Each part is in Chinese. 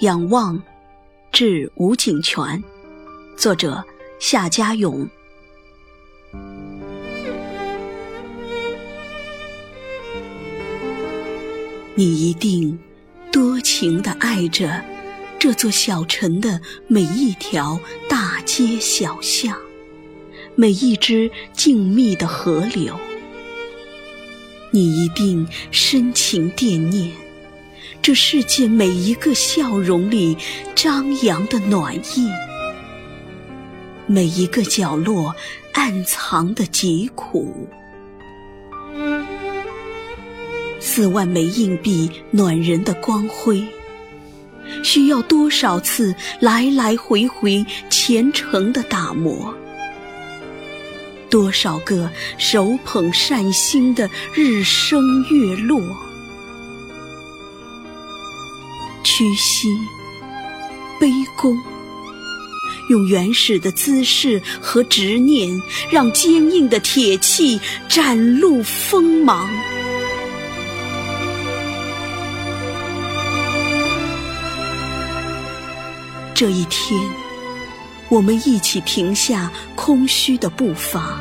仰望，致吴景泉。作者：夏家勇。你一定多情的爱着这座小城的每一条大街小巷，每一支静谧的河流。你一定深情惦念这世界每一个笑容里张扬的暖意，每一个角落暗藏的疾苦。四万枚硬币暖人的光辉，需要多少次来来回回虔诚的打磨？多少个手捧善心的日升月落？屈膝卑躬，用原始的姿势和执念，让坚硬的铁器展露锋芒。这一天，我们一起停下空虚的步伐，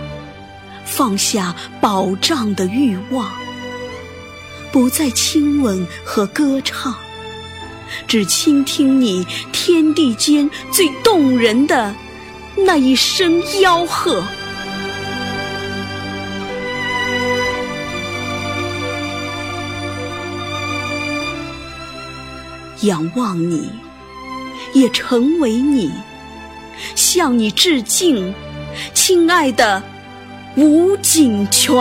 放下保障的欲望，不再亲吻和歌唱，只倾听你天地间最动人的那一声吆喝。仰望你。也成为你，向你致敬，亲爱的吴景泉。